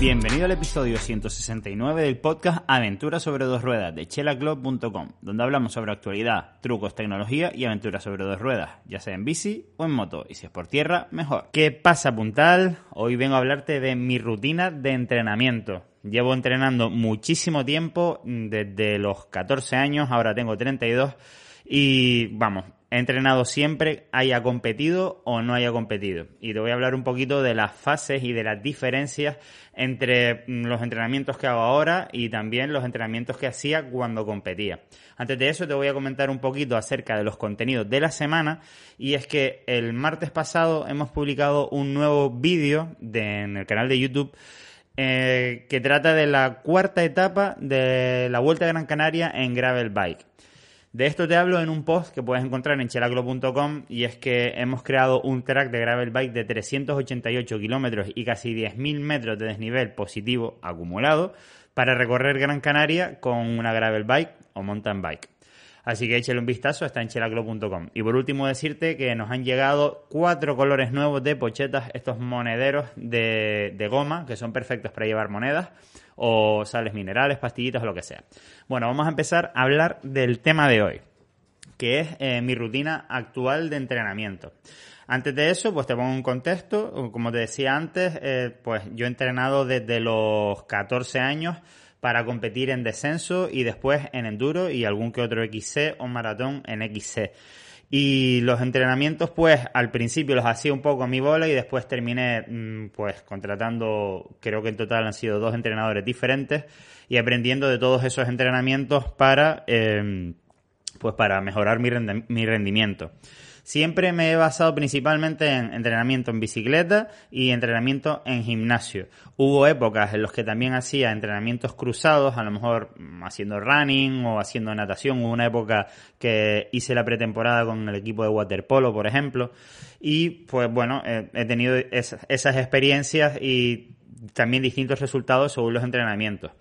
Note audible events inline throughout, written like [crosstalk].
Bienvenido al episodio 169 del podcast Aventuras sobre dos ruedas de chelaclub.com, donde hablamos sobre actualidad, trucos, tecnología y aventuras sobre dos ruedas, ya sea en bici o en moto, y si es por tierra, mejor. ¿Qué pasa, puntal? Hoy vengo a hablarte de mi rutina de entrenamiento. Llevo entrenando muchísimo tiempo, desde los 14 años, ahora tengo 32, y vamos, he entrenado siempre, haya competido o no haya competido. Y te voy a hablar un poquito de las fases y de las diferencias entre mm, los entrenamientos que hago ahora y también los entrenamientos que hacía cuando competía. Antes de eso te voy a comentar un poquito acerca de los contenidos de la semana y es que el martes pasado hemos publicado un nuevo vídeo en el canal de YouTube eh, que trata de la cuarta etapa de la Vuelta a Gran Canaria en gravel bike. De esto te hablo en un post que puedes encontrar en chelaclo.com y es que hemos creado un track de gravel bike de 388 kilómetros y casi 10.000 metros de desnivel positivo acumulado para recorrer Gran Canaria con una gravel bike o mountain bike. Así que échale un vistazo, está en chelaclo.com. Y por último decirte que nos han llegado cuatro colores nuevos de pochetas, estos monederos de, goma, que son perfectos para llevar monedas o sales minerales, pastillitas lo que sea. Bueno, vamos a empezar a hablar del tema de hoy, que es eh, mi rutina actual de entrenamiento. Antes de eso, pues te pongo un contexto. Como te decía antes, eh, pues yo he entrenado desde los 14 años para competir en descenso y después en enduro y algún que otro XC o maratón en XC. Y los entrenamientos, pues, al principio los hacía un poco a mi bola y después terminé, mm, pues, contratando, creo que en total han sido dos entrenadores diferentes y aprendiendo de todos esos entrenamientos para, em, pues, para mejorar mi, mi rendimiento. Siempre me he basado principalmente en entrenamiento en bicicleta y entrenamiento en gimnasio. Hubo épocas en las que también hacía entrenamientos cruzados, a lo mejor mm, haciendo running o haciendo natación. Hubo una época que hice la pretemporada con el equipo de waterpolo, por ejemplo. Y pues bueno, he tenido esas experiencias y también distintos resultados según los entrenamientos.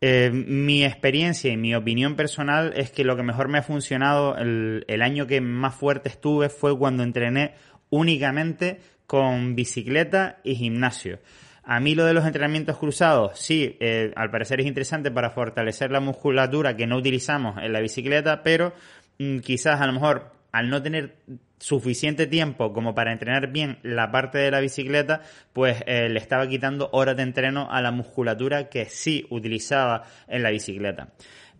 Eh, mi experiencia y mi opinión personal es que lo que mejor me ha funcionado el, año que más fuerte estuve fue cuando entrené únicamente con bicicleta y gimnasio. A mí lo de los entrenamientos cruzados, sí, eh, al parecer es interesante para fortalecer la musculatura que no utilizamos en la bicicleta, pero mm, quizás a lo mejor al no tener suficiente tiempo como para entrenar bien la parte de la bicicleta, pues eh, le estaba quitando horas de entreno a la musculatura que sí utilizaba en la bicicleta.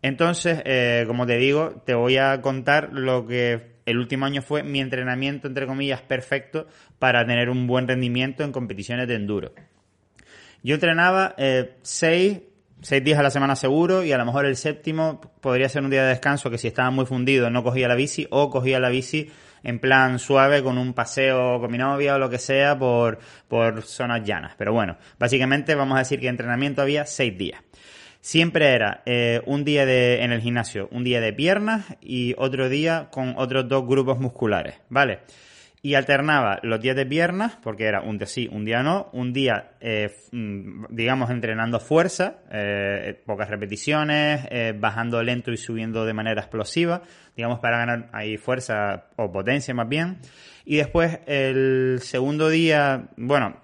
Entonces, eh, como te digo, te voy a contar lo que el último año fue mi entrenamiento, entre comillas, perfecto para tener un buen rendimiento en competiciones de enduro. Yo entrenaba eh, seis, días a la semana seguro y a lo mejor el séptimo podría ser un día de descanso que si estaba muy fundido no cogía la bici o cogía la bici en plan suave con un paseo con mi novia o lo que sea por, por zonas llanas. Pero bueno, básicamente vamos a decir que entrenamiento había seis días. Siempre era eh, un día de, en el gimnasio, un día de piernas y otro día con otros dos grupos musculares, ¿vale? Y alternaba los días de piernas, porque era un día sí, un día no, un día, eh, mm, digamos, entrenando fuerza, eh, pocas repeticiones, eh, bajando lento y subiendo de manera explosiva, digamos, para ganar ahí fuerza o potencia más bien. Y después el segundo día, bueno,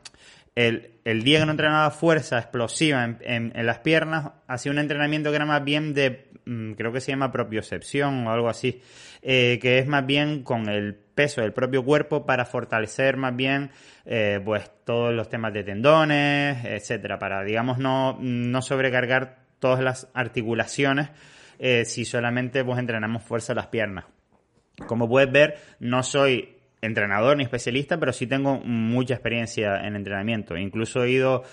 el, el día que no entrenaba fuerza explosiva en, las piernas, hacía un entrenamiento que era más bien de, mm, creo que se llama propiocepción o algo así, que es más bien con el peso del propio cuerpo para fortalecer más bien eh, pues todos los temas de tendones, etcétera, para digamos no, no sobrecargar todas las articulaciones eh, si solamente pues entrenamos fuerza de las piernas. Como puedes ver, no soy entrenador ni especialista, pero sí tengo mucha experiencia en entrenamiento. Incluso he ido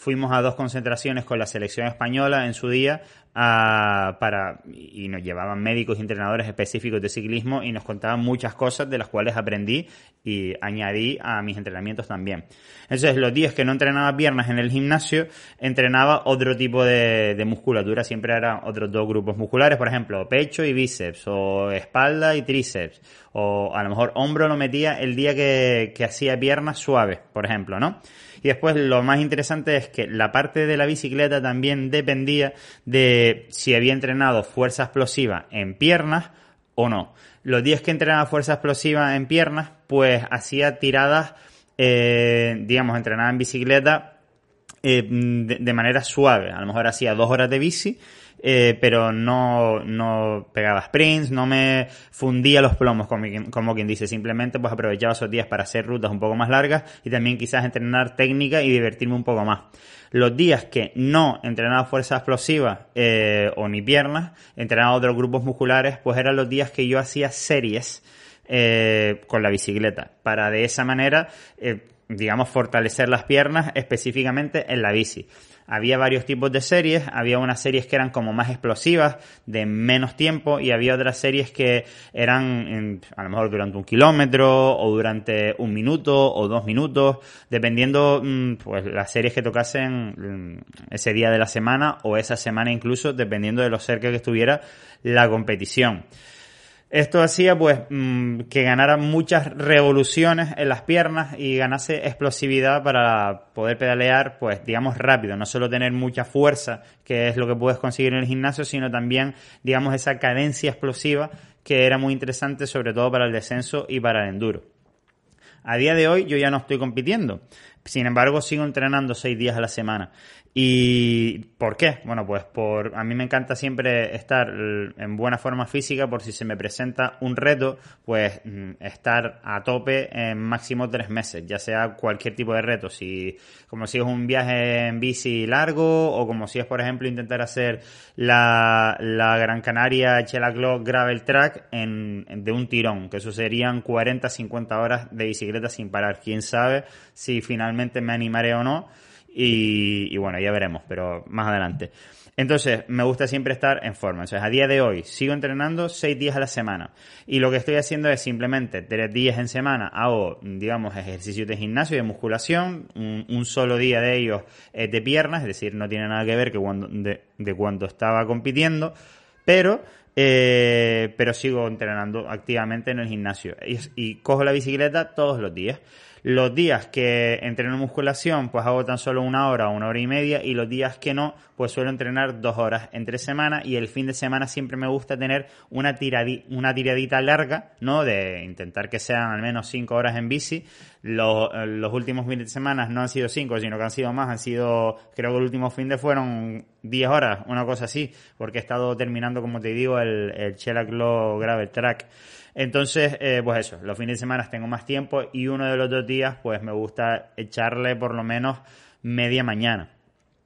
fuimos a dos concentraciones con la selección española en su día para y nos llevaban médicos y entrenadores específicos de ciclismo y nos contaban muchas cosas de las cuales aprendí y añadí a mis entrenamientos también. Entonces, los días que no entrenaba piernas en el gimnasio, entrenaba otro tipo de, de musculatura, siempre eran otros dos grupos musculares, por ejemplo, pecho y bíceps, o espalda y tríceps, o a lo mejor hombro lo metía el día que, que hacía piernas suaves, por ejemplo, ¿no? Y después lo más interesante es que la parte de la bicicleta también dependía de si había entrenado fuerza explosiva en piernas o no. Los días que entrenaba fuerza explosiva en piernas, pues hacía tiradas, eh, digamos, entrenaba en bicicleta eh, de, manera suave. A lo mejor hacía dos horas de bici eh, pero no, no pegaba sprints, no me fundía los plomos, como, como quien dice, simplemente pues aprovechaba esos días para hacer rutas un poco más largas y también quizás entrenar técnica y divertirme un poco más. Los días que no entrenaba fuerza explosiva eh, o ni piernas, entrenaba otros grupos musculares, pues eran los días que yo hacía series con la bicicleta, para de esa manera, digamos, fortalecer las piernas específicamente en la bici. Había varios tipos de series, había unas series que eran como más explosivas, de menos tiempo, y había otras series que eran a lo mejor durante un kilómetro, o durante un minuto, o dos minutos, dependiendo, mm, pues, las series que tocasen mm, ese día de la semana, o esa semana incluso, dependiendo de lo cerca que estuviera la competición. Esto hacía pues mm, que ganara muchas revoluciones en las piernas y ganase explosividad para poder pedalear pues digamos rápido, no solo tener mucha fuerza, que es lo que puedes conseguir en el gimnasio, sino también digamos esa cadencia explosiva que era muy interesante sobre todo para el descenso y para el enduro. A día de hoy yo ya no estoy compitiendo, sin embargo sigo entrenando seis días a la semana ¿Y por qué? Bueno, pues por a mí me encanta siempre estar en buena forma física por si se me presenta un reto, pues mm, estar a tope en máximo tres meses, ya sea cualquier tipo de reto, si como si es un viaje en bici largo o como si es por ejemplo intentar hacer la, la Gran Canaria Chela Clock Gravel Track en, de un tirón, que eso serían 40, 50 horas de bicicleta sin parar. Quién sabe si finalmente me animaré o no y, bueno, ya veremos, pero más adelante. Entonces, me gusta siempre estar en forma. Entonces, a día de hoy, sigo entrenando seis días a la semana. Y lo que estoy haciendo es simplemente tres días en semana hago, digamos, ejercicios de gimnasio y de musculación. Un, solo día de ellos es de piernas, es decir, no tiene nada que ver que cuando, de, de cuando estaba compitiendo. Pero, eh, pero sigo entrenando activamente en el gimnasio. y cojo la bicicleta todos los días. Los días que entreno musculación, pues hago tan solo una hora una hora y media, y los días que no, pues suelo entrenar dos horas entre semana, y el fin de semana siempre me gusta tener una, una tiradita larga, ¿no? De intentar que sean al menos cinco horas en bici. Los, los últimos fines de semana no han sido cinco, sino que han sido más, han sido, creo que el último fin de fueron diez horas, una cosa así, porque he estado terminando, como te digo, el, el Chela Gravel Track. Entonces, eh, pues eso, los fines de semana tengo más tiempo y uno de los dos días, pues me gusta echarle por lo menos media mañana.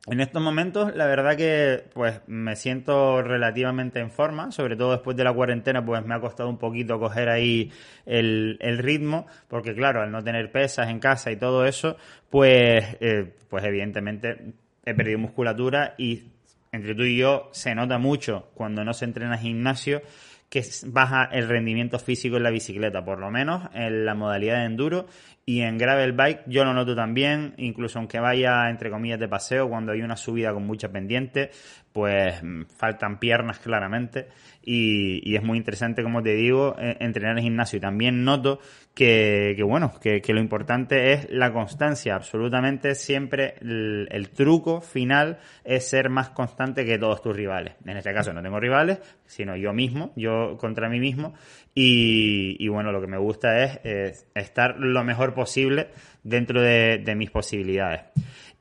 En estos momentos, la verdad que pues me siento relativamente en forma, sobre todo después de la cuarentena, pues me ha costado un poquito coger ahí el, el ritmo, porque claro, al no tener pesas en casa y todo eso, pues, eh, pues evidentemente he perdido musculatura y entre tú y yo se nota mucho cuando no se entrena gimnasio que baja el rendimiento físico en la bicicleta, por lo menos en la modalidad de enduro. Y en gravel bike yo lo noto también, incluso aunque vaya entre comillas de paseo, cuando hay una subida con mucha pendiente, pues mm, faltan piernas claramente y, es muy interesante, como te digo, e, entrenar en gimnasio. Y también noto que, bueno, que, lo importante es la constancia. Absolutamente siempre el, truco final es ser más constante que todos tus rivales. En este caso no tengo rivales, sino yo mismo, yo contra mí mismo. Y, bueno, lo que me gusta es, estar lo mejor posible dentro de, de mis posibilidades.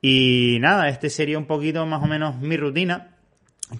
Y nada, este sería un poquito más o menos mi rutina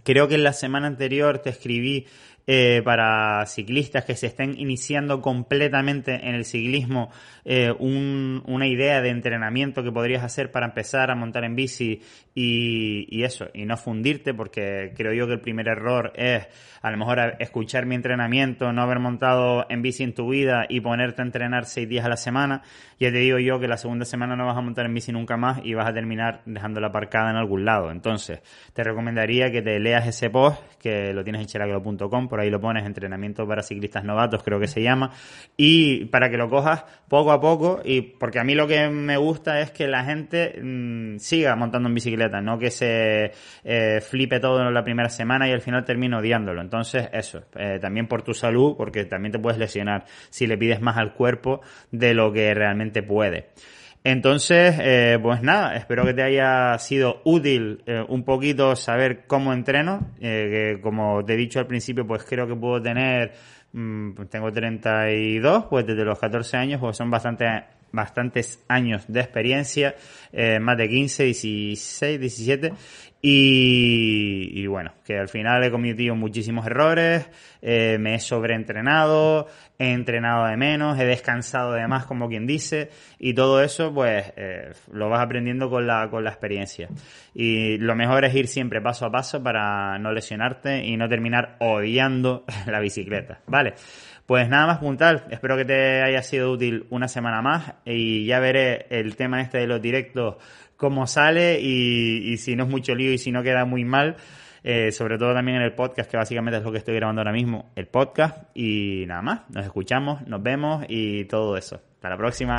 Creo que en la semana anterior te escribí eh, para ciclistas que se estén iniciando completamente en el ciclismo, eh, una idea de entrenamiento que podrías hacer para empezar a montar en bici y, eso, y no fundirte, porque creo yo que el primer error es a lo mejor escuchar mi entrenamiento, no haber montado en bici en tu vida y ponerte a entrenar seis días a la semana. Ya te digo yo que la segunda semana no vas a montar en bici nunca más y vas a terminar dejándola aparcada en algún lado. Entonces, te recomendaría que te leas ese post, que lo tienes en chelaglo.com, por ahí lo pones, entrenamiento para ciclistas novatos, creo que se llama, y para que lo cojas poco a poco, y porque a mí lo que me gusta es que la gente mm, siga montando en bicicleta, no que se eh, flipe todo en la primera semana y al final termine odiándolo. Entonces, eso, eh, también por tu salud, porque también te puedes lesionar si le pides más al cuerpo de lo que realmente puede. Entonces, eh, pues nada, espero que te haya sido útil eh, un poquito saber cómo entreno, eh, que como te he dicho al principio, pues creo que puedo tener, mm, pues tengo 32, pues desde los 14 años, pues son bastante bastantes años de experiencia, eh, más de 15, 16, 17, y, bueno, que al final he cometido muchísimos errores, eh, me he sobreentrenado, he entrenado de menos, he descansado de más, como quien dice, y todo eso, pues, eh, lo vas aprendiendo con la, con la experiencia. Y lo mejor es ir siempre paso a paso para no lesionarte y no terminar odiando [laughs] la bicicleta, ¿vale? Pues nada más puntal, espero que te haya sido útil una semana más y ya veré el tema este de los directos cómo sale y, si no es mucho lío y si no queda muy mal. Eh, sobre todo también en el podcast, que básicamente es lo que estoy grabando ahora mismo, el podcast. Y nada más, nos escuchamos, nos vemos y todo eso. Hasta la próxima.